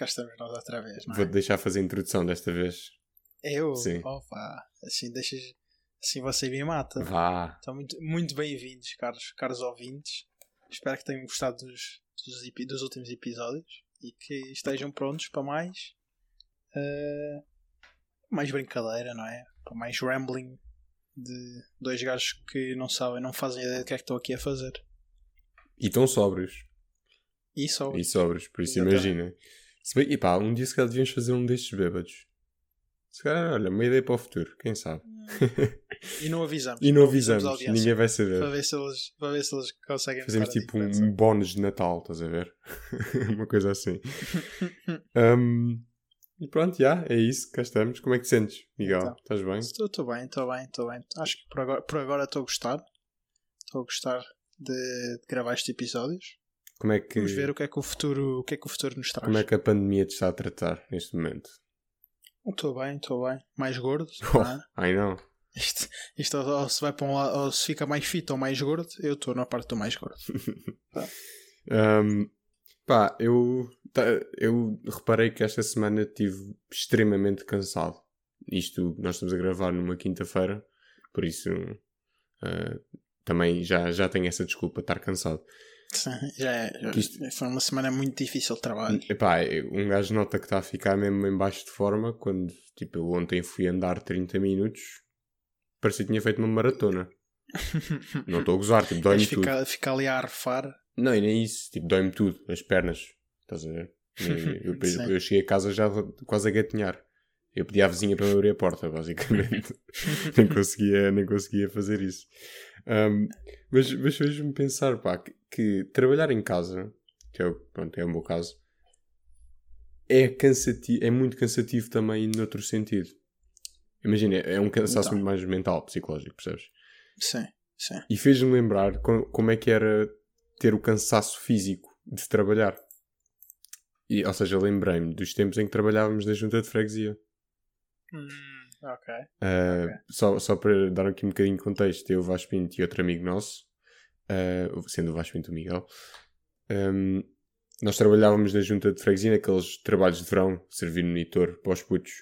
cá estamos nós outra vez, não é? Vou-te deixar fazer a introdução desta vez. Eu? Sim. Opa, assim deixas. Assim você me mata. Vá. Então, muito, muito bem-vindos, caros, caros ouvintes. Espero que tenham gostado dos, dos, dos últimos episódios e que estejam prontos para mais. eh, mais brincadeira, não é? Para mais rambling de dois gajos que não sabem, não fazem ideia do que é que estou aqui a fazer. E tão sóbrios. E só. E sóbrios, por isso Exatamente. imagina. Se bem, e pá, um dia se calhar devíamos fazer um destes bêbados. Se calhar, olha, uma ideia para o futuro, quem sabe? E não avisamos. E não avisamos, ninguém vai Para saber. ver se eles, para ver se eles conseguem Fazemos tipo um bónus de Natal, estás a ver? uma coisa assim. Hum, e pronto, já, é isso, cá estamos. Como é que te sentes, Miguel? Então. Estás bem? Estou, bem, estou bem, estou bem. Acho que por agora, por agora estou a gostar. Estou a gostar de, de gravar estes episódios. Como é que, Vamos ver o que é que o futuro, o que é que o futuro nos traz. como é que a pandemia te está a tratar neste momento? Estou bem, estou bem. Mais gordo. Oh, não é? ai não. Isto, isto ou se vai para um lado, ou se fica mais fit ou mais gordo, eu estou na parte do mais gordo. Um, pá, eu, tá, eu reparei que esta semana estive extremamente cansado. Isto, nós estamos a gravar numa quinta-feira, por isso uh, também já, já tenho essa desculpa, estar cansado. Sim, já é, já- isto- Foi uma semana muito difícil de trabalho. Epá, um gajo nota que está a ficar mesmo em baixo de forma quando, tipo, eu ontem fui andar 30 minutos, parecia que tinha feito uma maratona. Não estou a gozar, tipo, dói-me tudo. fica, fica ali a arfar. Não, e nem isso. Tipo, dói-me tudo. As pernas. Estás a ver? Eu, eu, eu cheguei a casa já quase a gatinhar. Eu pedi à vizinha para me abrir a porta, basicamente. nem, conseguia, nem conseguia fazer isso. Um, mas mas fez-me pensar, pá, que, que trabalhar em casa, que é, o- pronto, é o meu caso, é, cansativo, é muito cansativo também noutro sentido. Imagina, é um cansaço Então. muito mais mental, psicológico, percebes? Sim, sim. E fez-me lembrar co- como é que era ter o cansaço físico de trabalhar. E, ou seja, lembrei-me dos tempos em que trabalhávamos na junta de freguesia. Hum, ok. Uh, Ok. só, só para dar aqui um bocadinho de contexto, eu, o Vasco Pinto e outro amigo nosso, uh, sendo o Vasco Pinto o Miguel, um, nós trabalhávamos na junta de freguesia, naqueles trabalhos de verão, servir monitor para os putos.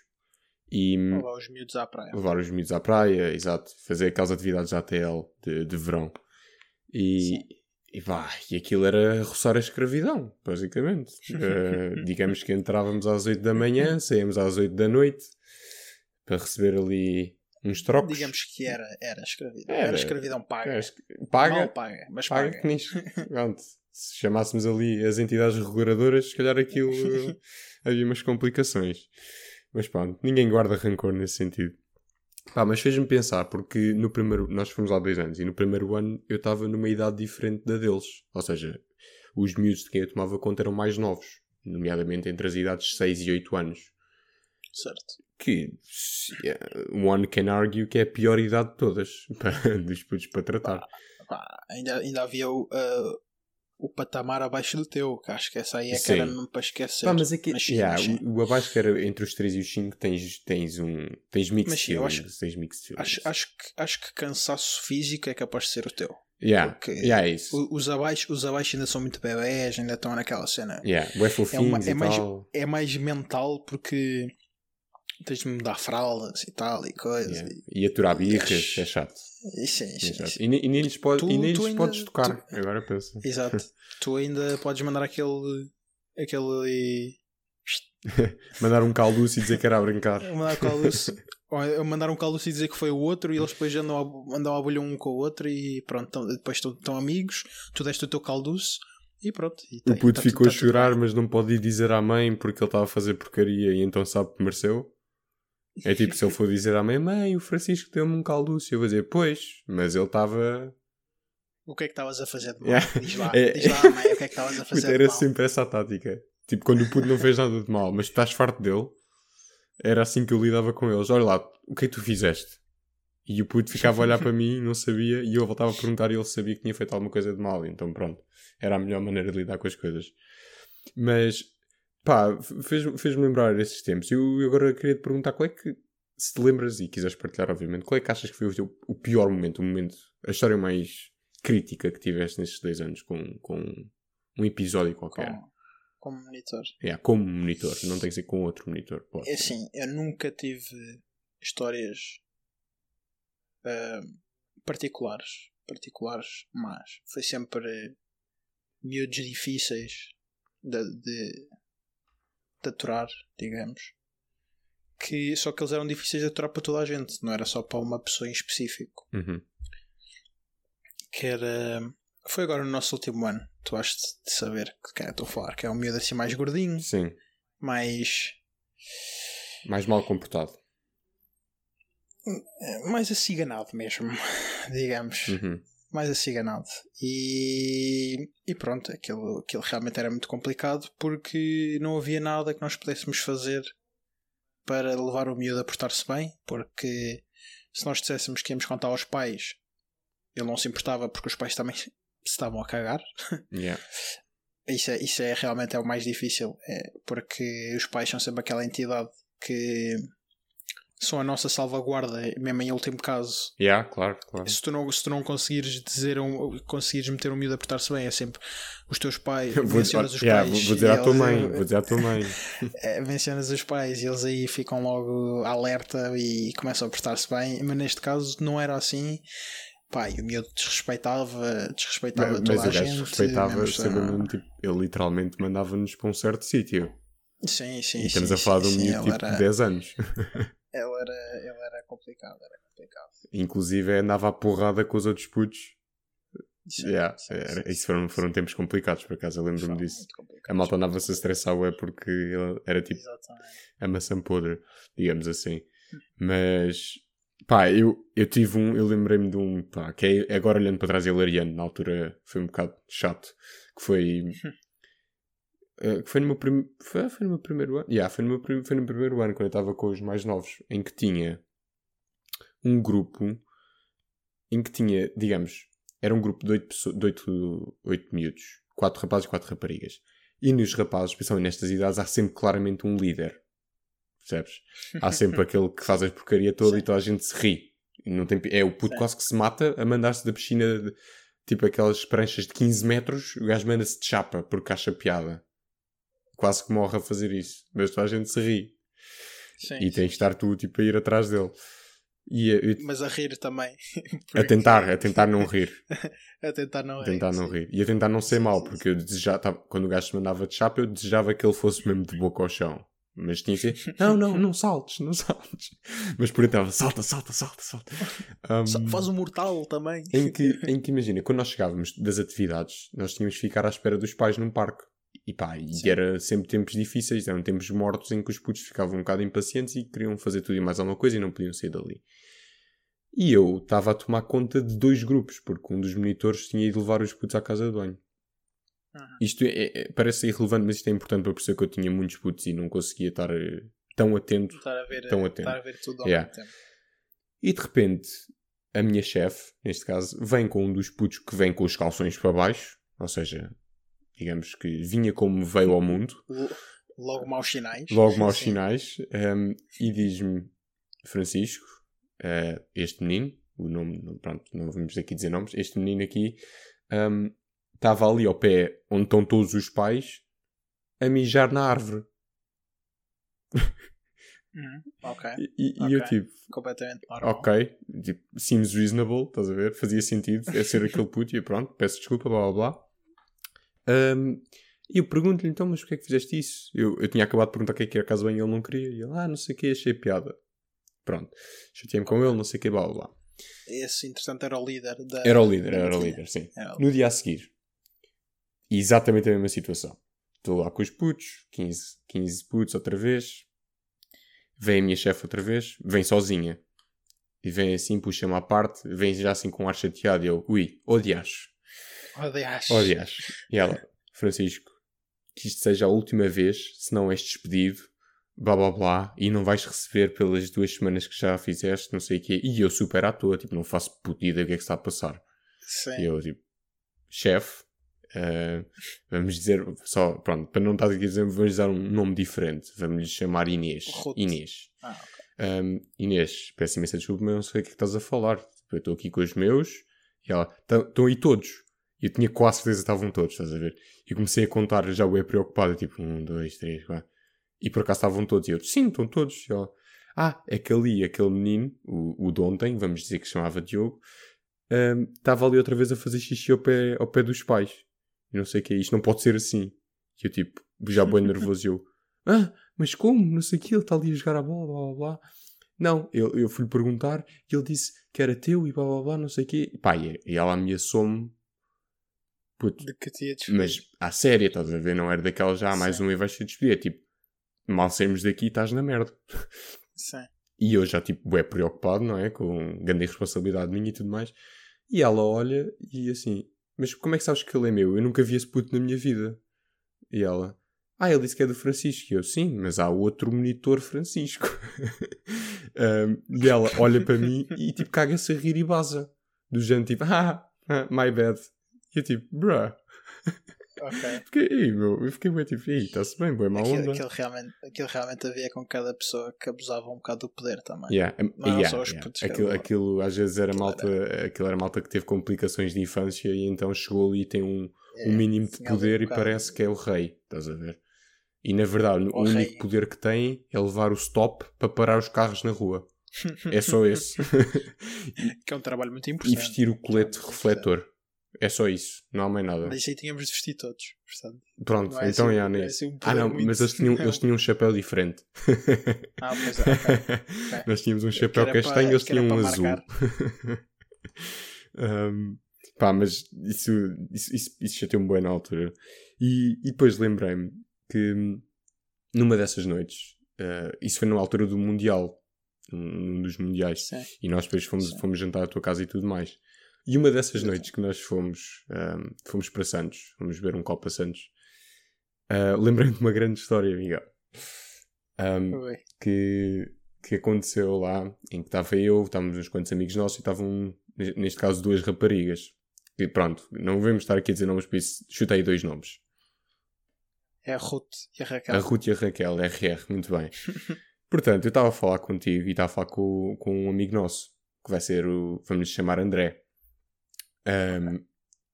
E, lá os miúdos à praia. levar os miúdos à praia, exato, fazer aquelas atividades ATL de, de verão. E, e vá, e aquilo era roçar a escravidão, basicamente. Eh, digamos que entrávamos às 8 da manhã, saíamos às 8 da noite para receber ali uns trocos. Digamos que era, era escravidão. Era. Era, escravidão paga. Esque- paga, Mal paga, mas paga, paga. que nem- pronto. Se chamássemos ali as entidades reguladoras, se calhar aquilo havia umas complicações. Mas pronto, ninguém guarda rancor nesse sentido. Pá, mas fez-me pensar, porque no primeiro, nós fomos há dois anos, e no primeiro ano eu estava numa idade diferente da deles. Ou seja, os miúdos de quem eu tomava conta eram mais novos, nomeadamente entre as idades de 6 e 8 anos. Certo. Que se- eh, one can argue que é a pior idade de todas para, dos putos para tratar. Pá, ainda, ainda havia o, ah, o patamar abaixo do teu, que acho que essa aí é que Sim. era mesmo para esquecer. Pá, mas é que Mas sim, yeah, mas sim. o, o abaixo que era entre os 3 e os 5 tens, tens um. Tens mixed Mas sim, eu feelings. acho- tens mixed feelings. Acho, acho, que, acho que cansaço físico é capaz de ser o teu. yeah, porque yeah, é isso. Os abaixo, os abaixo ainda são muito bebés, ainda estão naquela cena. Yeah, bué fofinhos é mais-. É mais mental porque tens de mudar fraldas e tal e coisas. Yeah. E aturar birras, é chato. E, é sim, chato. sim. E, nem- e nem lhes, pode, Tu- e nem lhes ainda- podes tocar. tu- Agora pensa. Exato. tu ainda podes mandar aquele. aquele. Mandar um calduço e dizer que era a brincar. Mandar eu mandar um calduço e dizer que foi o outro e eles depois andam a, andam a bolhar um com o outro e pronto, tão- depois estão, amigos, tu deste o teu calduço e pronto. E O tá- puto tá ficou a tá tudo chorar, mas não pode ir dizer à mãe porque ele estava a fazer porcaria e então sabe que mereceu. É tipo, se ele for dizer à mãe, mãe, o Francisco deu-me um calduço, eu vou dizer, pois, mas ele estava. O que é que estavas a fazer de mal? Yeah. Diz lá, É- diz lá, mãe, o que é que estavas a Puta, fazer de era mal? sempre essa a tática. Tipo, quando o puto não fez nada de mal, mas tu estás farto dele, era assim que eu lidava com eles. Olha lá, o que é que tu fizeste? E o puto ficava a olhar para mim, não sabia, e eu voltava a perguntar e ele sabia que tinha feito alguma coisa de mal. Então pronto, era a melhor maneira de lidar com as coisas. Mas, pá, fez- fez-me lembrar esses tempos. Eu eu agora queria te perguntar qual é que, se te lembras e quiseres partilhar, obviamente, qual é que achas que foi o, teu, o pior momento, o momento, a história mais crítica que tiveste nesses dois anos com, com um episódio qualquer? Com- como monitor. Yeah, como monitor, não tem que ser com outro monitor. Pode É assim, eu nunca tive histórias ah, particulares, particulares, mas foi sempre miúdos difíceis de, de, de aturar, digamos. Que, só que eles eram difíceis de aturar para toda a gente, não era só para uma pessoa em específico. Uhum. Que era. Foi agora no nosso último ano. Tu has de saber de quem eu estou a falar, que é um miúdo assim mais gordinho, Sim, mais. mais mal comportado. mais aciganado mesmo, digamos. Uhum. Mais aciganado. E, e pronto, aquilo, aquilo realmente era muito complicado porque não havia nada que nós pudéssemos fazer para levar o miúdo a portar-se bem. Porque se nós disséssemos que íamos contar aos pais, ele não se importava porque os pais também se estavam a cagar. Yeah. Isso é, isso é realmente é o mais difícil, é porque os pais são sempre aquela entidade que são a nossa salvaguarda, mesmo em último caso, Yeah, claro, claro. se tu não, se tu não conseguires dizer um, conseguires meter um miúdo a portar-se bem, é sempre os teus pais, Vou, mencionas os yeah, pais. vou- dizer à tua mãe, vou dizer à tua mãe. é, mencionas os pais e eles aí ficam logo alerta e começam a portar-se bem, mas neste caso não era assim. E o miúdo desrespeitava, desrespeitava Mas, toda mas a gente. respeitava, mesmo tipo, ele literalmente mandava-nos para um certo sítio. Sim, sim, E estamos sim, a falar sim, de um miúdo tipo era, de 10 anos. ele era, ele era complicado, era complicado. Inclusive andava à porrada com os outros putos. Sim, Yeah, sim, era- sim, isso foram, foram tempos complicados, por acaso, eu lembro-me disso. A malta andava-se a estressar ué, porque ele era tipo Exatamente. a maçã podre, digamos assim. Mas, pá, eu, eu tive um, eu lembrei-me de um, pá, que é, agora olhando para trás é hilariante, na altura foi um bocado chato, que foi, eh, que foi no meu, prim, foi, foi no meu primeiro ano, yeah, foi, no meu, prim- foi no primeiro ano, quando eu estava com os mais novos, em que tinha um grupo, em que tinha, digamos, era um grupo de oito, pessoas, de oito, oito miúdos, quatro rapazes e quatro raparigas. E nos rapazes, especialmente nestas idades, há sempre claramente um líder. Percebes? Há sempre aquele que faz a porcaria toda Sim. e toda a gente se ri. Não tem, é o puto Sim. quase que se mata a mandar-se da piscina, de- tipo aquelas pranchas de 15 metros, o gajo manda-se de chapa porque acha piada. Quase que morre a fazer isso. Mas toda a gente se ri. Sim, e sim. tem que estar tu tipo, a ir atrás dele. E eu- Mas a rir também. a tentar, a tentar não rir. A tentar não A rir. tentar não sim. rir. E a tentar não ser sim, porque eu desejava, quando o gajo se mandava de chapa, eu desejava que ele fosse mesmo de boca ao chão. Mas tinha que ser, não, não, não saltes, não saltes. Mas por então, salta, salta, salta, salta. Um, Faz o mortal também. em, que, em que imagina, quando nós chegávamos das atividades, nós tínhamos que ficar à espera dos pais num parque. E pá, e Sim. era sempre tempos difíceis, eram tempos mortos em que os putos ficavam um bocado impacientes e queriam fazer tudo e mais alguma coisa e não podiam sair dali. E eu estava a tomar conta de dois grupos, porque um dos monitores tinha ido levar os putos à casa de banho. Uhum. Isto é- é- parece irrelevante, mas isto é importante para perceber que eu tinha muitos putos e não conseguia estar eh, tão atento. Estar a ver, Tão atento. estar a ver tudo ao Yeah. mesmo tempo. E de repente, a minha chefe, neste caso, vem com um dos putos que vem com os calções para baixo, ou seja, digamos que vinha como veio ao mundo, Logo maus sinais. logo maus sinais, ehm, e diz-me, Francisco, eh, este menino, o nome, pronto, não vamos aqui dizer nomes, este menino aqui ehm, estava ali ao pé onde estão todos os pais a mijar na árvore. Uhum. Ok. E, e eu tipo, Completamente normal. ok, tipo, seems reasonable, estás a ver? Fazia sentido, é ser aquele puto e pronto, peço desculpa, blá blá blá. Ahm, e eu pergunto-lhe então, mas porquê é que fizeste isso? Eu, eu tinha acabado de perguntar o que é que era caso bem e ele não queria. E ele, ah, não sei o que, achei piada. Pronto, chateei-me com ele, não sei o que, blá blá blá. Esse, entretanto, era o líder da. Era o líder, era o líder, sim. O- No dia a seguir, exatamente a mesma situação. Estou lá com os putos, 15, 15 putos outra vez. Vem a minha chefe outra vez, vem sozinha. E vem assim, puxa-me à parte, vem já assim com um ar chateado. E eu, ui, odias, Odias. odias. E ela, Francisco, que isto seja a última vez, se não és despedido, blá blá blá, e não vais receber pelas duas semanas que já fizeste, não sei o quê. E eu super à toa, tipo, não faço puta ideia do que é que está a passar. Sim. E eu, tipo, chefe, eh, vamos dizer, só, pronto, para não estar aqui a dizer, vamos dar um nome diferente. Vamos lhe chamar Inês. Inês. Ah, ok. Um, Inês, peço imensa desculpa, mas não sei o que é que estás a falar. Eu estou aqui com os meus e ela, estão aí todos. Eu tinha quase certeza que estavam todos, estás a ver? E comecei a contar, já o preocupado, tipo, um, dois, três, quatro. E por acaso estavam todos. E eu, sim, estão todos. E ela, ah, é que ali, aquele menino, o, o de ontem, vamos dizer que se chamava Diogo, um, estava ali outra vez a fazer xixi ao pé, ao pé dos pais. E não sei o que é isto, não pode ser assim. E eu, tipo, já bem nervoso, eu, ah, mas como? Não sei o que, ele está ali a jogar a bola, blá blá blá. Não, eu, eu fui-lhe perguntar e ele disse que era teu e blá blá blá, não sei o quê. E pá, e, e ela ameaçou-me. Puto. De que tinha Mas à séria, estás a ver? Não era daquela já, mais Sim. uma e vais ser despedida. É tipo, mal saímos daqui estás na merda. Sim. E eu já, tipo, é preocupado, não é? Com grande responsabilidade minha e tudo mais. E ela olha e assim, mas como é que sabes que ele é meu? Eu nunca vi esse puto na minha vida. E ela, ah, ele disse que é do Francisco. E eu, sim, mas há outro monitor Francisco. Um, e ela olha para mim e, tipo, caga-se a rir e baza. Do género, tipo, ah, my bad. E eu, tipo, bruh. Ok. Fiquei, ei, meu, eu fiquei bem, tipo, ei, está-se bem, boa, má Aquilo, onda. aquilo, realmente, aquilo realmente havia com cada pessoa que abusava um bocado do poder também. Yeah, Não yeah, só os yeah. putos Aquilo, aquilo às vezes era Aquilo malta, aquilo era malta que teve complicações de infância e então chegou ali e tem um, É, um mínimo de poder um e parece que é o rei, estás a ver? E na verdade, o, O único rei. poder que tem é levar o stop para parar os carros na rua. É só esse. que é um trabalho muito e importante. vestir o colete Muito refletor. É só isso, não há mais nada. Mas isso aí tínhamos de vestir todos. Portanto, Pronto, é então assim- já é nem. assim um Ah não, muito- mas eles tinham, eles tinham um chapéu diferente. ah, pois é, ok. Nós tínhamos um chapéu castanho, eles que era tinham um azul. Um, pá, mas isso, isso, isso, isso chateou-me bem na altura. E, e depois lembrei-me que hum, numa dessas noites, uh, isso foi na altura do Mundial, num num dos Mundiais, Sim. e nós depois fomos, Sim. fomos jantar à tua casa e tudo mais. E uma dessas noites que nós fomos, um, fomos para Santos, fomos beber um copo a Santos, uh, lembrei-me de uma grande história, Miguel. Um, que, que aconteceu lá, em que estava eu, estávamos uns quantos amigos nossos e estavam, neste caso, duas raparigas. E pronto, não vamos estar aqui a dizer nomes, por isso chutei dois nomes. É a Ruth e a Raquel. A Ruth e a Raquel, RR, muito bem. Portanto, eu estava a falar contigo e estava a falar com, com um amigo nosso, que vai ser o, vamos chamar André. Um,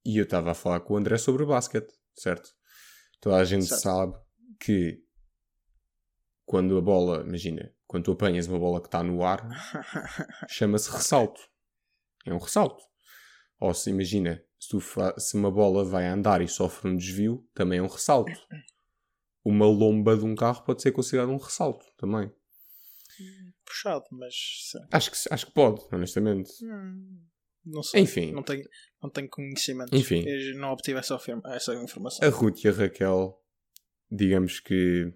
e eu estava a falar com o André sobre basquete, certo? Toda a gente Certo. sabe que quando a bola, imagina, quando tu apanhas uma bola que está no ar, chama-se ressalto. É um ressalto. Ou se imagina, se, se uma bola vai andar e sofre um desvio, também é um ressalto. Uma lomba de um carro pode ser considerado um ressalto também. Puxado, mas. Acho que, acho que pode, honestamente. Hum, não sei. Enfim. Não tenho, não tenho conhecimento. Enfim. Eu não obtive essa, essa informação. A Ruth e a Raquel, digamos que.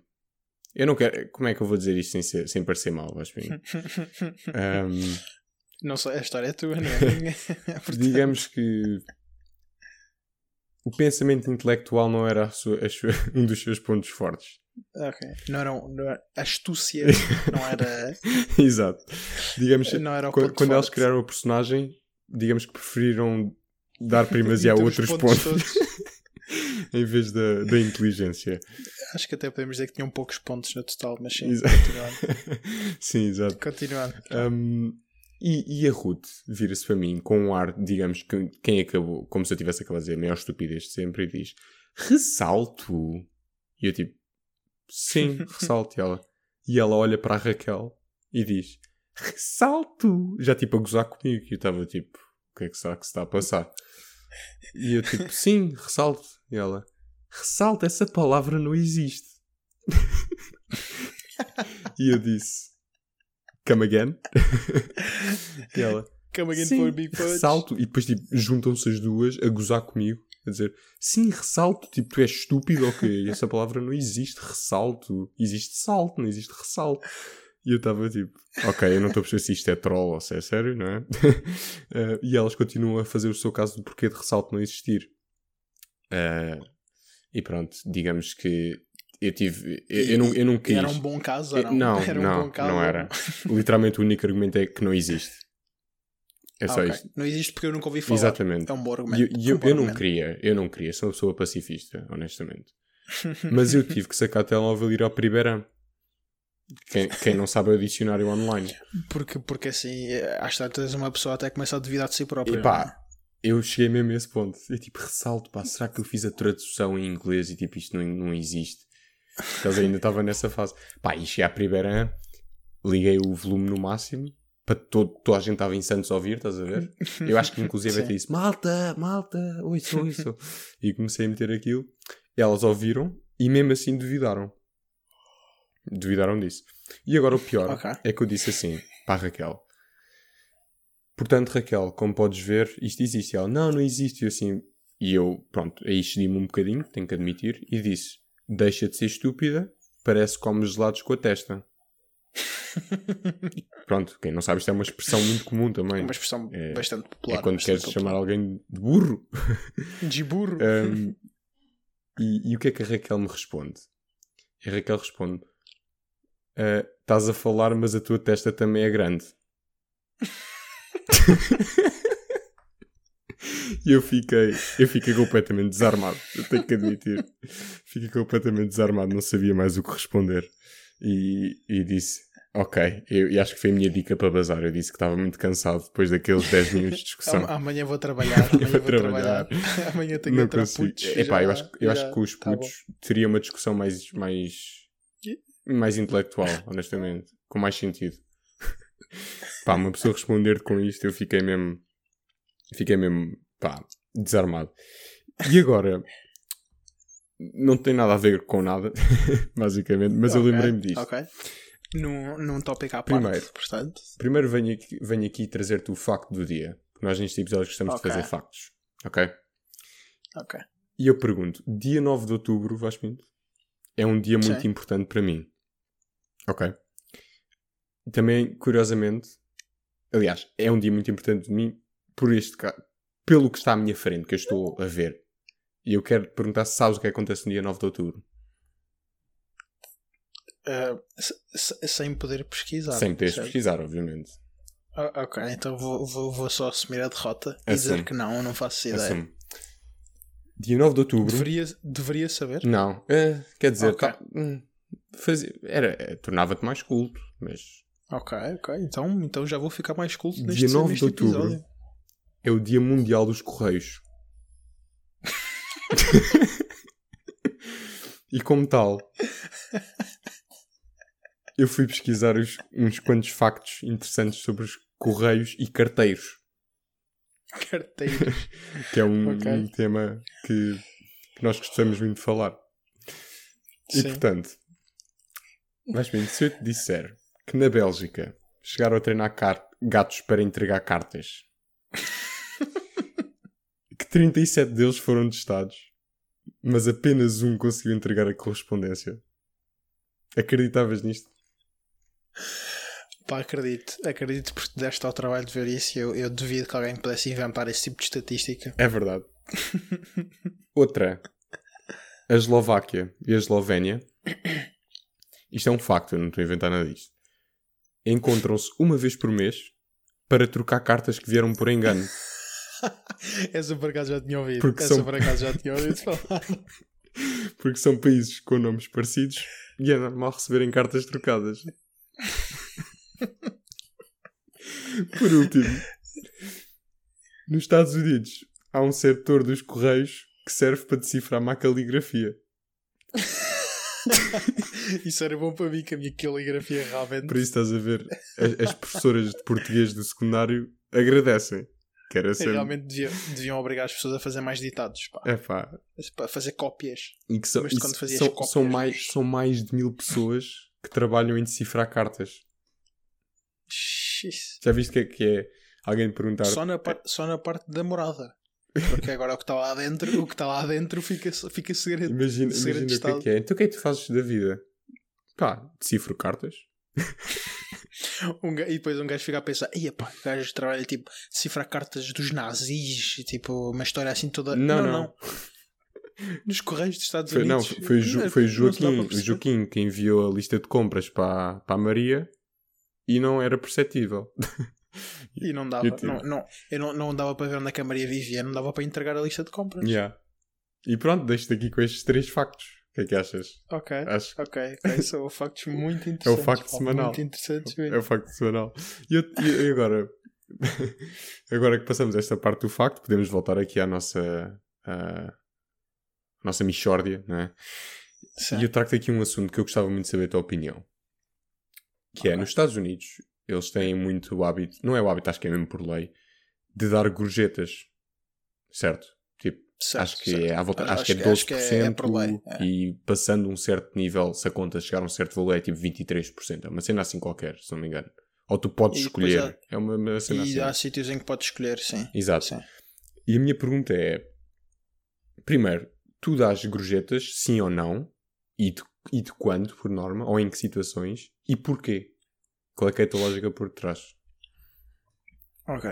Eu não quero. Como é que eu vou dizer isto sem, ser, sem parecer mal, Vaspinho? Ahm, não sei, a história é tua, não é minha. Portanto, digamos que. O pensamento intelectual não era sua- sua- um dos seus pontos fortes. ok. Não era, um- não era astúcia, não era, Exato. Digamos, não era o Qu- ponto quando eles criaram o personagem, digamos que preferiram dar primazia a outros pontos pontos, em vez da, da inteligência. Acho que até podemos dizer que tinham poucos pontos no total, mas sim, continuando. Sim, exato. continuando. Um, e, e a Ruth vira-se para mim com um ar, digamos, que quem acabou, como se eu tivesse acabado de dizer a maior estupidez de sempre, e diz: Ressalto. E eu tipo: Sim, ressalto. E ela, e ela olha para a Raquel e diz: Ressalto. Já tipo a gozar comigo. E eu estava tipo: O que é que será que se está a passar? E eu tipo: Sim, ressalto. E ela: Ressalto, essa palavra não existe. e eu disse: Come again? e ela: Come again Sim, for Big Fudge. ressalto. E depois tipo, juntam-se as duas a gozar comigo. A dizer, sim, ressalto. Tipo, tu és estúpido, ok? Essa palavra não existe. Ressalto. Existe salto, não existe ressalto. E eu estava tipo, ok, eu não estou a perceber se isto é troll ou se é sério, não é? Eh, e elas continuam a fazer o seu caso do porquê de ressalto não existir. Eh, e pronto, digamos que eu tive. Eu, eu não, eu não quis. Era um bom caso Eh, não? Não, era um não, bom caso não era. Literalmente o único argumento é que não existe. É Ah, só ok. isto. Não existe porque eu nunca ouvi falar. Exatamente. É um bom E argumento. eu, e eu, Um bom eu não queria, eu não queria, sou uma pessoa pacifista, honestamente. Mas eu tive que sacar a telemóvel e ir ao Pribeirão. Quem, quem não sabe é o dicionário online. Porque, porque assim, eh, às tantas uma pessoa até começa a duvidar de si própria. E pá, eu cheguei mesmo a esse ponto. Eu tipo, ressalto, pá, será que eu fiz a tradução em inglês e tipo, isto não, não existe? Porque ainda estavam nessa fase. Pá, e cheguei à primeira, liguei o volume no máximo, para todo, toda a gente estava em Santos a ouvir, estás a ver? Eu acho que inclusive até disse, malta, malta, ouçam, ouçam. e comecei a meter aquilo. Elas ouviram e mesmo assim duvidaram. Duvidaram disso. E agora o pior Ok. é que eu disse assim para a Raquel. Portanto, Raquel, como podes ver, isto existe. E ela, não, não existe. E eu assim, e eu, pronto, aí cedi-me um bocadinho, tenho que admitir, e disse: Deixa de ser estúpida, parece que comes gelados com a testa. Pronto, quem não sabe, isto é uma expressão muito comum É também. uma expressão É- bastante popular. É quando queres chamar alguém de burro. popular. De burro. Um, e, e o que é que a Raquel me responde? A Raquel responde: "Ah, Estás a falar, mas a tua testa também é grande. e eu fiquei, eu fiquei completamente desarmado. Eu tenho que admitir. Fiquei completamente desarmado, não sabia mais o que responder. E, e disse: Ok, eu, e acho que foi a minha dica para bazar. Eu disse que estava muito cansado depois daqueles 10 minutos de discussão. Am- Amanhã vou trabalhar. Amanhã vou vou trabalhar. amanhã tenho que não entrar consigo. putos. Epá, eu já- acho, eu acho já- que com os tá putos teria uma discussão mais, mais, mais intelectual, honestamente, com mais sentido. pá, uma pessoa responder com isto, eu fiquei mesmo, fiquei mesmo, pá, desarmado. E agora, não tem nada a ver com nada, basicamente, mas eu Ok, lembrei-me disto. Ok. Num, num tópico à parte, Primeiro. portanto. Primeiro venho aqui, venho aqui trazer-te o facto do dia. Nós neste episódio gostamos Ok. de fazer factos, ok? Ok. E eu pergunto, dia 9 de outubro, Vasco Pinto, é um dia muito Sim. importante para mim. Ok? Também, curiosamente, aliás, é um dia muito importante de mim por este ca- pelo que está à minha frente, que eu estou a ver. E eu quero te perguntar se sabes o que acontece no dia 9 de outubro. Uh, se- se- sem poder pesquisar. Sem certo? pesquisar, obviamente. Ah, ok, então vou, vou, vou só assumir a derrota e Assume. dizer que não, não faço ideia. Assume. Dia 9 de outubro. Deveria, deveria saber? Não, é, quer dizer, Ok. tá- hum, fazia- era, é, tornava-te mais culto, mas Ok, ok. Então, então já vou ficar mais culto neste, Dia 9 de outubro. episódio. é o Dia Mundial dos Correios. e como tal, eu fui pesquisar os- uns quantos factos interessantes sobre os correios e carteiros, Carteiros. que é um, Ok. um tema que, que nós gostamos muito de falar. E Sim. portanto, mas bem, se eu te disser que na Bélgica chegaram a treinar gatos para entregar cartas, que 37 deles foram testados, mas apenas um conseguiu entregar a correspondência. Acreditavas nisto? Pá, acredito. Acredito porque te deste ao trabalho de ver isso eu, eu duvido que alguém pudesse inventar esse tipo de estatística. É verdade. Outra. A Eslováquia e a Eslovénia. Isto é um facto, eu não estou a inventar nada disto. Encontram-se uma vez por mês para trocar cartas que vieram por engano. Essa por acaso já tinha ouvido. Porque Essa são- por acaso já tinha ouvido falar. Porque são países com nomes parecidos e é normal receberem cartas trocadas. Por último, nos Estados Unidos há um setor dos correios que serve para decifrar má caligrafia. Isso era bom para mim, que a minha caligrafia realmente. Por isso estás a ver, as, as professoras de português do secundário agradecem. Que era sempre... Realmente deviam, deviam obrigar as pessoas a fazer mais ditados, pá. É pá. Para fazer cópias. E que são, Mas de e quando fazias são, cópias são mais, são mais de mil pessoas que trabalham em decifrar cartas. Xiii. Já viste o que é que é alguém perguntar Só na, par- só na parte da morada. Porque agora o que está lá dentro, o que está lá dentro fica, fica segredo. Imagina, segredo imagina o que é que é. Então o que é que tu fazes da vida? Pá, decifro cartas. Um ga- e depois um gajo fica a pensar, ia pá, o gajo trabalha tipo cifrar cartas dos nazis, e, tipo uma história assim toda. Não, não. não. Nos Correios dos Estados Foi, não, Unidos. foi, o Jo- foi Não Joaquim, o. Joaquim que enviou a lista de compras para, para a Maria e não era perceptível. E não dava, Eu tive. não, não, eu não, não dava para ver onde é que a Maria vivia, não dava para entregar a lista de compras. Yeah. E pronto, deixo-te aqui com estes três factos. O que é que achas? Ok, Acho ok, ok. São factos muito interessantes. facto pá, semanal. Muito interessantes mesmo. é o facto semanal. E, eu- e- agora, Agora que passamos esta parte do facto, podemos voltar aqui à nossa, à nossa Michórdia, não é? Sim. E eu trago-te aqui um assunto que eu gostava muito de saber a tua opinião. Que é, nos Estados Unidos, eles têm muito o hábito, não é o hábito, acho que é mesmo por lei, de dar gorjetas. Certo? Tipo, Certo, acho que certo. é à volta, Acho acho, que é que- 12% acho que é- é por lei, é. e passando um certo nível, se a conta chegar a um certo valor, é tipo 23%. É uma cena assim qualquer, se não me engano. Ou tu podes E escolher. há- É uma, uma cena E assim. há sítios em que podes escolher, sim. Exato. sim. E a minha pergunta é: primeiro, tu dás gorjetas, sim ou não? E de, e de quando, por norma? Ou em que situações? E porquê? Qual é, que é a tua lógica por trás? Ok.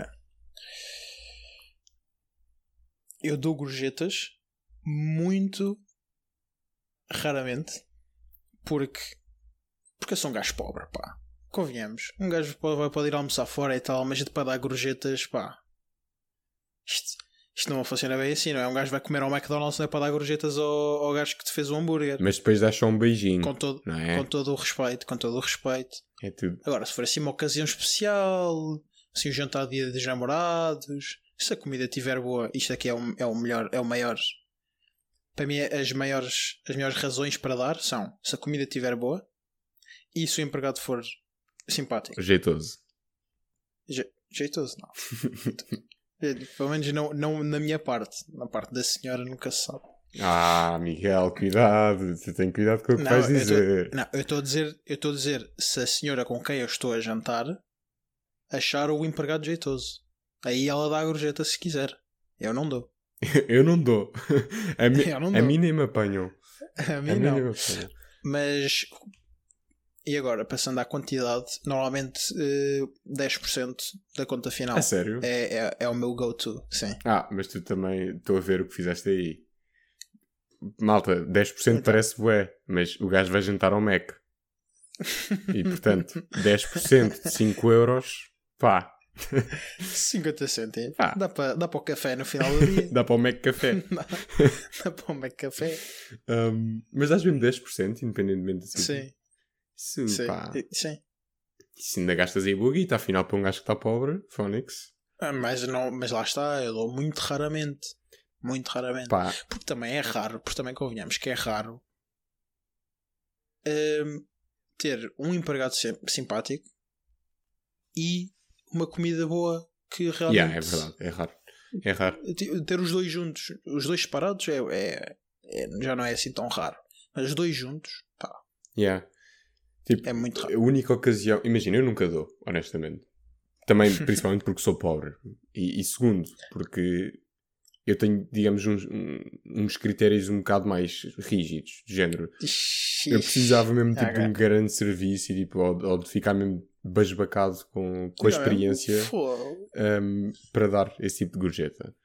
Eu dou gorjetas muito raramente porque porque eu sou um gajo pobre, pá. Convenhamos. Um gajo pode, pode ir almoçar fora e tal, mas para dar gorjetas, pá. Isto, isto não funciona bem assim, não é? Um gajo vai comer ao McDonald's não é para dar gorjetas ao, ao gajo que te fez o hambúrguer. Mas depois dás só um beijinho, Com todo, é? com todo o respeito, com todo o respeito. É tudo. Agora, se for assim uma ocasião especial, assim o jantar dia dos namorados, se a comida estiver boa, isto aqui é o, é o melhor, é o maior. Para mim, as maiores, as maiores razões para dar são se a comida estiver boa e se o empregado for simpático. Jeitoso. Je- jeitoso, não. Pelo menos não, não na minha parte. Na parte da senhora nunca se sabe. Ah, Miguel, cuidado. Você tem cuidado com o que Não, vais eu tô- dizer. Não, eu estou a dizer, eu estou a dizer se a senhora com quem eu estou a jantar achar o empregado jeitoso. Aí ela dá a gorjeta se quiser. Eu não dou. Eu não dou. A, mi Eu não a dou. mim nem me apanham. A A mim mim não. Mas e agora, passando à quantidade, normalmente eh, 10% da conta final A sério? é, é, é o meu go-to, sim. Ah, mas tu também estou a ver o que fizeste aí. Malta, 10% Então. parece bué, mas o gajo vai jantar ao Mac. E portanto, 10% de 5 euros, pá, 50 cêntimos. Ah. Dá para dá o café no final do dia. dá para o Mac Café. dá, dá para o Mac café. Um, mas dás mesmo 10%, independentemente assim. Sim, Isso, sim, pá. sim. Isso ainda gastas aí boa guita, afinal para um gajo que está pobre, Phonics. Ah, Mas, não, mas lá está, eu dou muito raramente. Muito raramente. Pá, Porque também é raro, porque também convenhamos que é raro hum, ter um empregado sim- simpático e uma comida boa que realmente. yeah, é verdade, é raro. É raro. Ter os dois juntos, os dois separados, é, é- é- já não é assim tão raro. Mas os dois juntos, pá, Yeah. Tipo, é muito raro. A única ocasião. Imagina, eu nunca dou, honestamente. Também, principalmente porque sou pobre. E, e segundo, porque eu tenho, digamos, uns, uns critérios um bocado mais rígidos, de género. Eu precisava mesmo tipo, de um grande serviço e tipo, ou, ou de ficar mesmo basbacado com, com a é- experiência um, para dar esse tipo de gorjeta.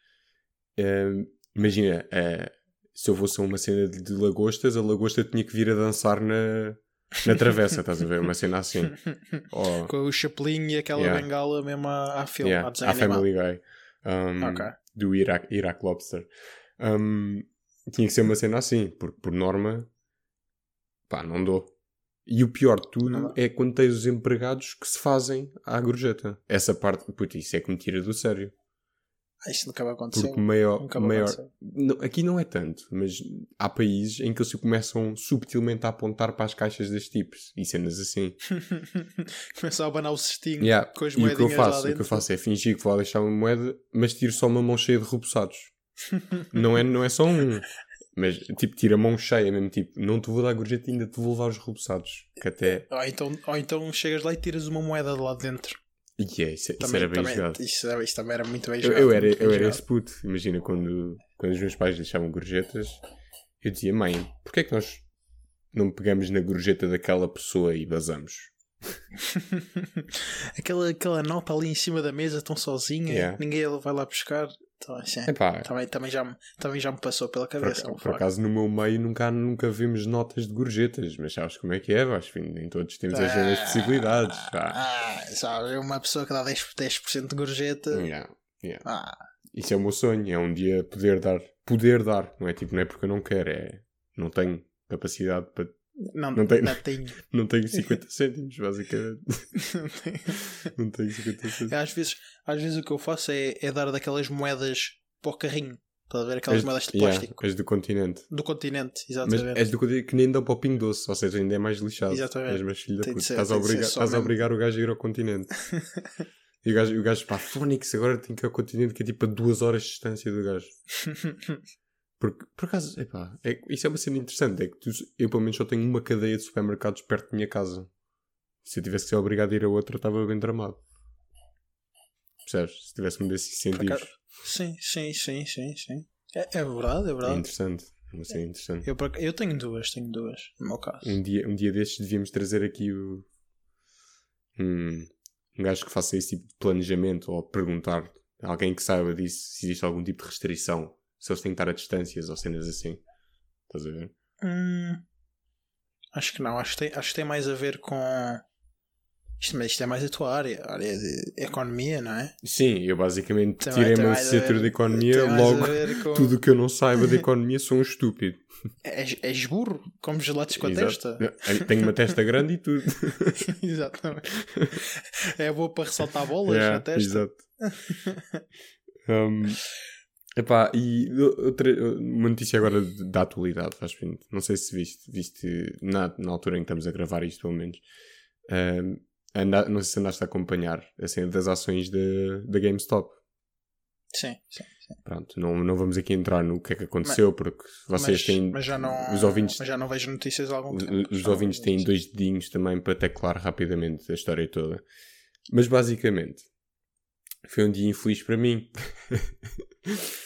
Um, imagina, uh, se eu fosse a uma cena de, de lagostas, a lagosta tinha que vir a dançar na, na travessa, estás a ver? Uma cena assim. Ou, Com o Chaplin e aquela Yeah. bengala mesmo à, à filme, yeah, à desenho. Family Guy. Um, Ok. Do Iraq, Iraq Lobster. Um, tinha que ser uma cena assim, porque por norma, pá, não dou. E o pior de tudo é quando tens os empregados que se fazem à gorjeta. Essa parte, puto, isso é que me tira do sério. Isso nunca vai acontecer. Porque maior, maior acontecer. não, aqui não é tanto, mas há países em que eles começam subtilmente a apontar para as caixas destes tipos e cenas assim. Começa a abanar o cestinho Yeah. com as E o que eu faço, o que eu faço é fingir que vou deixar uma moeda, mas tiro só uma mão cheia de repousados. não, é, não é só um, mas tipo, tira a mão cheia mesmo, tipo, não te vou dar gorjeta ainda te vou levar os repousados. Que até. ou, então, ou então chegas lá e tiras uma moeda de lá de dentro. E é, isso, isso Também, era bem também, jogado. isso, era- isso também era muito bem Eu, jogado. eu era, eu era jogado. esse puto. Imagina quando, quando os meus pais deixavam gorjetas, eu dizia, mãe, porquê é que nós não pegamos na gorjeta daquela pessoa e vazamos? aquela, aquela nota ali em cima da mesa, tão sozinha, Yeah. ninguém vai lá buscar. Então, assim, também, também, já, me- também já me passou pela por, cabeça. por facto. acaso no meu meio nunca, nunca vimos notas de gorjetas, mas sabes como é que é? Acho que nem todos temos as mesmas possibilidades. pá. Ah, sabe, uma pessoa que dá 10%, 10 de gorjeta. Yeah, yeah. Ah, Isso é o meu sonho, é um dia poder dar. Poder dar, não é tipo, não é porque eu não quero, é não tenho capacidade para Não, Não não, tem- tenho. Não tenho 50 cêntimos, basicamente. Não tenho. Não tenho 50 cêntimos. Às vezes, às vezes o que eu faço é, é dar daquelas moedas para o carrinho. Estás a ver? Aquelas És- moedas de yeah, plástico. és do continente. Do continente, Mas exatamente. és do continente que nem dão para o Pingo Doce, ou seja, ainda é mais lixado. Exatamente. És mais filho da puta. Estás a, obrigar, estás a obrigar o gajo a ir ao continente. e o gajo, o gajo pá, Fónix, agora tem que ir ao continente que é tipo a duas horas de distância do gajo. Porque, por acaso, epá, é, isso é uma cena interessante. É que tu- eu, pelo menos, só tenho uma cadeia de supermercados perto da minha casa. Se eu tivesse que ser obrigado a ir a outra, estava bem tramado. Percebes? Se tivesse-me desses incentivos. acaso- sim, sim, sim, sim, sim. É, é verdade, é É verdade. interessante. É uma cena interessante. Eu, eu tenho duas, tenho duas, no meu caso. Um dia, um dia destes devíamos trazer aqui o, um, um gajo que faça esse tipo de planejamento ou perguntar a alguém que saiba disso se existe algum tipo de restrição. Se eles têm que estar a distâncias ou cenas assim. Estás a ver? Hum, acho que não, acho que, tem, acho que tem mais a ver com. Isto, mas isto é mais a tua área, a área de economia, não é? Sim, eu basicamente Tem- tirei tem meu mais a centro de economia, logo com- tudo o que eu não saiba de economia sou um estúpido. És, és burro, comes gelados com a Exato. testa. Tenho uma testa grande e tudo. Exatamente. É boa para ressaltar bolas Yeah, na testa. Exato. Um, epá, e outra, uma notícia agora da atualidade, faz bem. Não sei se viste, viste na, na altura em que estamos a gravar isto, pelo menos. Um, anda, não sei se andaste a acompanhar a cena das ações da GameStop. Sim, sim. Pronto, não, não vamos aqui entrar no que é que aconteceu, porque vocês mas, têm. mas já não, os ouvintes- mas já não vejo notícias há algum Os, tempo. os não ouvintes têm notícias. dois dedinhos também para teclar rapidamente a história toda. Mas basicamente, foi um dia infeliz para mim.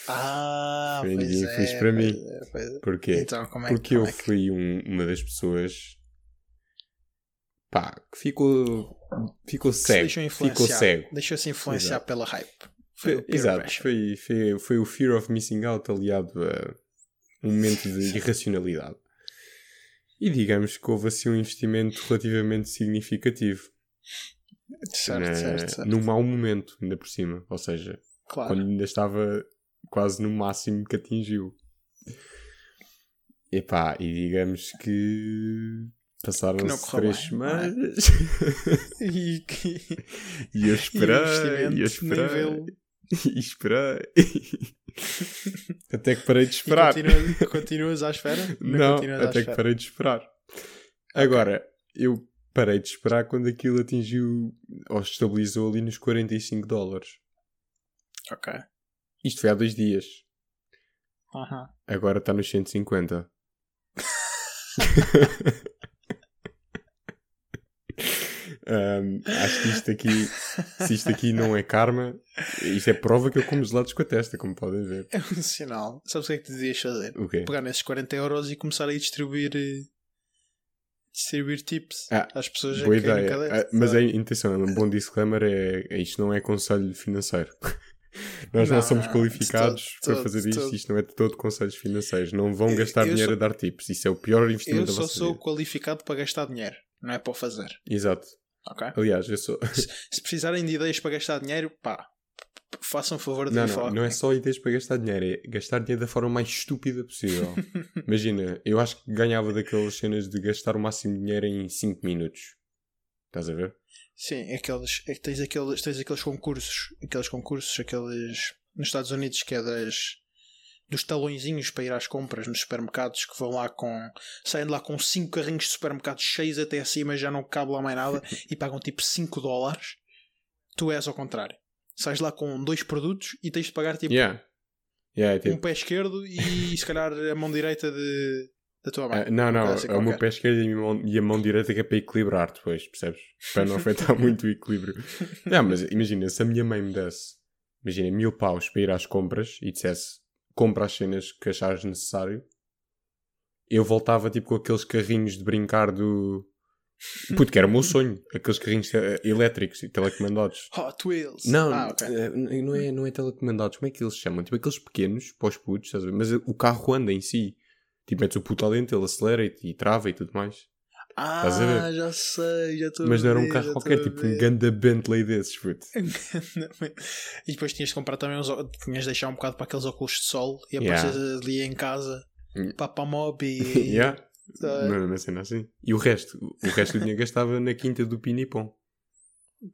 Ah, Foi dia é, infeliz para mim. é, é. Porquê? Então, é, Porque eu é fui um- uma das pessoas pá, que ficou, ficou que se cego. deixou Ficou cego. Deixou-se influenciar Exato. pela hype. Foi Foi, exato, foi, foi, foi o fear of missing out aliado a um momento de irracionalidade. E digamos que houve assim um investimento relativamente significativo. Certo, na- certo, certo. num mau momento, ainda por cima. Ou seja, Claro. quando ainda estava quase no máximo que atingiu. Epá, e digamos que não passaram-se três bem, não é? semanas E, que- e eu esperei, e eu esperei, nível- e esperei. Até que parei de esperar. continua- continuas à espera? Não, à até que parei de esperar. Agora, eu parei de esperar quando aquilo atingiu ou estabilizou ali nos 45 dólares. Ok. Isto foi há dois dias. Aham. Agora está nos 150. Um, acho que isto aqui, se isto aqui não é karma, isto é prova que eu como gelados com a testa, como podem ver. É um sinal. Sabes o que é que tu devias fazer? O quê? Pegar nesses 40 euros e começar a ir distribuir. eh, distribuir tips Ah, às pessoas Boa a ideia. Ah, mas a intenção, um bom disclaimer é, é isto não é conselho financeiro. Nós não, Não, somos qualificados todo, para fazer isto. todo. Isto não é de todo conselhos financeiros. Não vão Eu- gastar eu dinheiro sou- a dar tips. Isso é o pior Eu investimento da só vossa sou vida. qualificado para gastar dinheiro, não é para o fazer. Exato. Ok? Aliás, eu sou. Se precisarem de ideias para gastar dinheiro, pá, façam favor de Não, não, falar não é só ideias para gastar dinheiro, é gastar dinheiro da forma mais estúpida possível. Imagina, eu acho que ganhava daquelas cenas de gastar o máximo de dinheiro em 5 minutos. Estás a ver? Sim, aqueles, é que tens aqueles, tens aqueles concursos, aqueles concursos, aqueles nos Estados Unidos que é das dos talõezinhos para ir às compras nos supermercados que vão lá com saem de lá com 5 carrinhos de supermercados cheios até acima já não cabe lá mais nada e pagam tipo 5 dólares tu és ao contrário sais lá com dois produtos e tens de pagar tipo Yeah. Yeah, é tipo, um pé esquerdo e se calhar a mão direita de, da tua mãe Ah, não, não, é o meu pé esquerdo e a mão, e a mão direita que é para equilibrar depois, percebes? Para não afetar muito o equilíbrio. Não, mas imagina, se a minha mãe me desse, imagina, mil paus para ir às compras e dissesse compra as cenas que achares necessário, eu voltava tipo com aqueles carrinhos de brincar do. Puto, que era o meu sonho. Aqueles carrinhos eh, elétricos e telecomandados. Hot Wheels Não, ah, ok. eh, não, é, não é telecomandados. Como é que eles se chamam? Tipo aqueles pequenos para os putos, estás a ver? Mas o carro anda em si. Tipo, metes o puto lá dentro, ele acelera e, e trava e tudo mais. Ah, Estás a ver? já sei, já estou a Mas não era um carro qualquer, tipo um ganda Bentley desses, puto. e depois tinhas de comprar também uns. Tinhas de deixar um bocado para aqueles óculos de sol e Yeah. apareces ali em casa, Mm. Papa Mob e. yeah. Tá. Não era uma cena assim. E o resto? O resto do dinheiro gastava na quinta do Pinipom.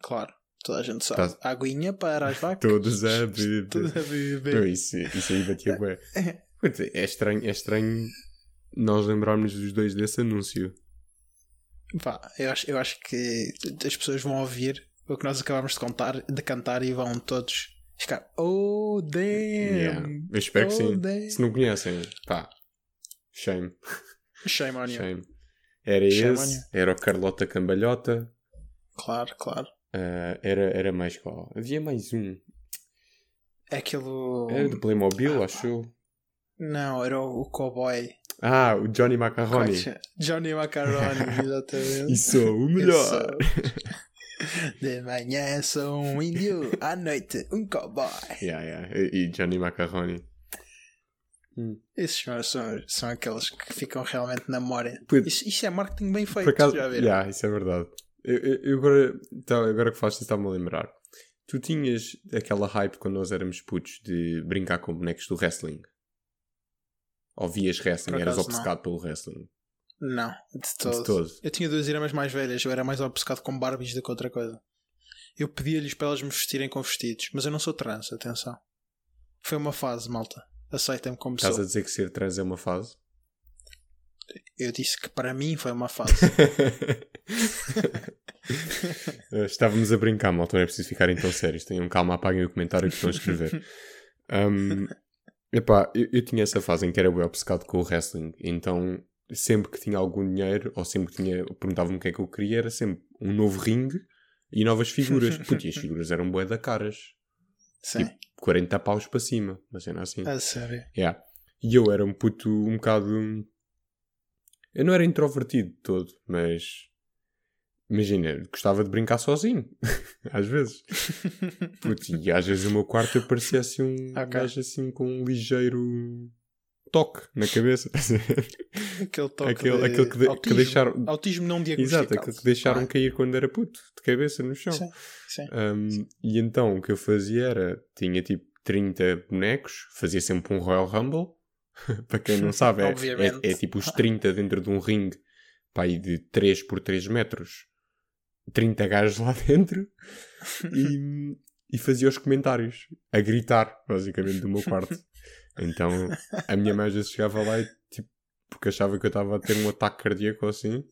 Claro, toda a gente sabe. Tá. Aguinha para as vacas. Todos a beber. Todos a Não, beber. isso, isso aí batia bué. É estranho, é estranho nós lembrarmos dos dois desse anúncio. Pá, eu acho, eu acho que as pessoas vão ouvir o que nós acabamos de, contar, de cantar e vão todos ficar Oh damn! Yeah. Eu espero que Oh, sim. damn. Se não conhecem, pá, shame, Shame on you. shame. Era Shame esse, era o Carlota Cambalhota, Claro, claro. ah, era, era mais qual? Havia mais um. É aquele. Era do Playmobil, acho eu. Não, era o, o cowboy. Ah, o Johnny Macaroni. É Johnny Macaroni, exatamente. E sou o melhor. De manhã sou um índio, à noite um cowboy. Yeah, yeah. E Johnny Macaroni. Hum. Esses são, são, são aqueles que ficam realmente na memória. Puto. Isso, isso é marketing bem feito, Por acaso, já viram? yeah, isso é verdade. Eu, eu- eu agora, então, agora que falaste isso, está-me a lembrar. Tu tinhas aquela hype quando nós éramos putos de brincar com bonecos do wrestling? Ou vias wrestling? Por Eras acaso, obcecado pelo wrestling? Não, de todo. De todo. Eu tinha duas irmãs mais velhas, eu era mais obcecado com Barbies do que outra coisa. Eu pedia-lhes para elas me vestirem com vestidos, mas eu não sou trans, atenção. Foi uma fase, malta. Aceitem-me como Estás a sou. dizer que ser trans é uma fase? Eu disse que para mim foi uma fase. Eh, Estávamos a brincar, malta, não é preciso ficarem tão sérios. Tenham calma, apaguem o comentário que estão a escrever. Um, epá, eu, eu tinha essa fase em que era bem obcecado com o wrestling, então sempre que tinha algum dinheiro, ou sempre que tinha, perguntava-me o que é que eu queria, era sempre um novo ringue e novas figuras. Putz, e as figuras eram bué da caras. Sim, 40 paus para cima, uma cena assim. a sério. Yeah. E eu era um puto um bocado. Eu não era introvertido todo, mas. Imagina, gostava de brincar sozinho. às vezes. Putz, e às vezes o meu quarto parecia assim um Ok. gajo assim com um ligeiro toque na cabeça. Aquele toque Aquele- de aquele que de- que autismo. deixaram- Autismo não diagnosticado. Exato, aquele que deixaram é? cair quando era puto, de cabeça no chão. Sim, sim. Um, e então o que eu fazia era, tinha tipo 30 bonecos, fazia sempre um Royal Rumble. Para quem não sabe, é, é, é tipo os 30 dentro de um ringue pá, aí de 3 por 3 metros, 30 gajos lá dentro e, e fazia os comentários a gritar, basicamente, do meu quarto. Então a minha mãe vezes chegava lá e tipo, porque achava que eu estava a ter um ataque cardíaco assim.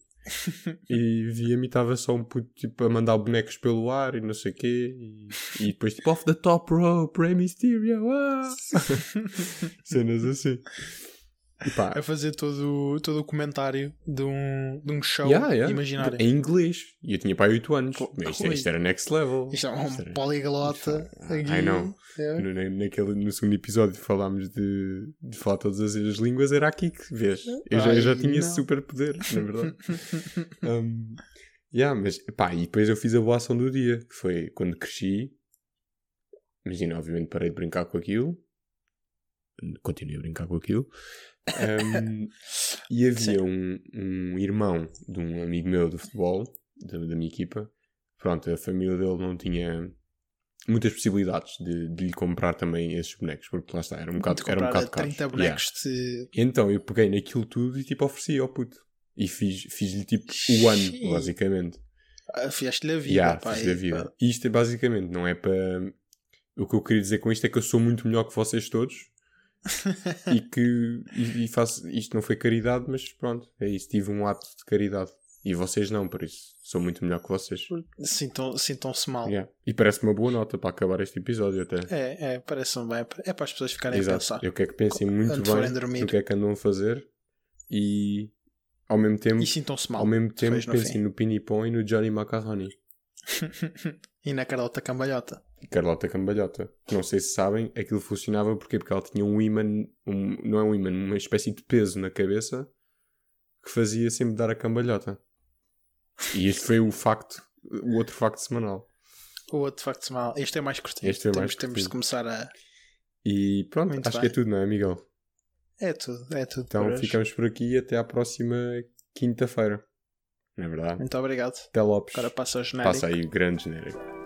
E via-me estava só um puto tipo, a mandar bonecos pelo ar e não sei o quê. E, e depois tipo, off the top rope, Rey Mysterio. Ah! Cenas assim. E pá, A fazer todo, todo o comentário de um, de um show yeah, yeah. imaginário. em inglês. E eu tinha pá 8 anos. Pô, Mas isto, ui. isto era next level. Isto é um era- poliglota. Isto- aqui. I know. É. No, na- naquele, no segundo episódio falámos de, de falar todas as, as línguas, era aqui que vês. Eu já, eu já tinha não. super poder, na verdade. um, yeah, mas pá, e depois eu fiz a boa ação do dia, que foi quando cresci. Imagina, obviamente parei de brincar com aquilo. Continuei a brincar com aquilo. Um, e havia um, um irmão de um amigo meu do futebol, da, da minha equipa. Pronto, a família dele não tinha muitas possibilidades de, de lhe comprar também esses bonecos, porque lá está, era um bocado, De era um bocado caro. 30 bonecos de. E então eu peguei naquilo tudo e tipo ofereci ao puto. E fiz- fiz-lhe tipo o ano, basicamente. Ah, Fiaste-lhe a vida. Yeah, pá, fiz e- vida. E isto é basicamente, não é para. O que eu queria dizer com isto é que eu sou muito melhor que vocês todos e que e, e faço. Isto não foi caridade, mas pronto, é isso. Tive um ato de caridade. E vocês não, por isso. Sou muito melhor que vocês. Sintam- Sintam-se mal. Yeah. E parece uma boa nota para acabar este episódio até. É, é, parece-me bem. É para as pessoas ficarem a Exato. pensar. Eu quero que pensem muito bem no que é que andam a fazer e ao mesmo tempo, E sintam-se mal. ao mesmo tempo no pensem fim. no Pinipom e no Johnny Macaroni. e na Carlota Cambalhota. Carlota Cambalhota. Não sei se sabem, aquilo funcionava porque, porque ela tinha um imã, um, não é um imã, uma espécie de peso na cabeça que fazia sempre dar a cambalhota. E este foi o facto, o outro facto semanal. O outro, facto, mal. Este é mais curtinho. Este é temos, mais temos de curtinho. começar a. E pronto, Muito acho bem. que é tudo, não é, Miguel? É tudo, é tudo. Então por hoje. ficamos por aqui e até à próxima quinta-feira. Não é verdade? Muito obrigado. Até Lopes. Agora passa o genérico. Passa aí o grande genérico.